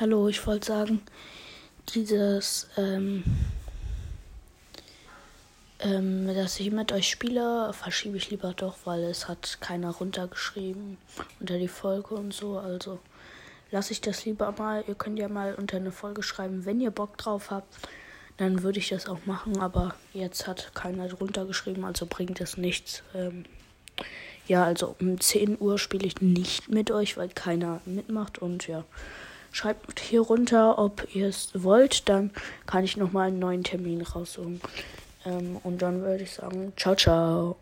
Hallo, ich wollte sagen, dieses, ähm, ähm, dass ich mit euch spiele, verschiebe ich lieber doch, weil es hat keiner runtergeschrieben unter die Folge und so. Also lasse ich das lieber mal. Ihr könnt ja mal unter eine Folge schreiben, wenn ihr Bock drauf habt. Dann würde ich das auch machen, aber jetzt hat keiner drunter geschrieben, also bringt es nichts. Ähm, ja, also um 10 Uhr spiele ich nicht mit euch, weil keiner mitmacht und ja. Schreibt hier runter, ob ihr es wollt. Dann kann ich nochmal einen neuen Termin raussuchen. Ähm, und dann würde ich sagen, ciao, ciao.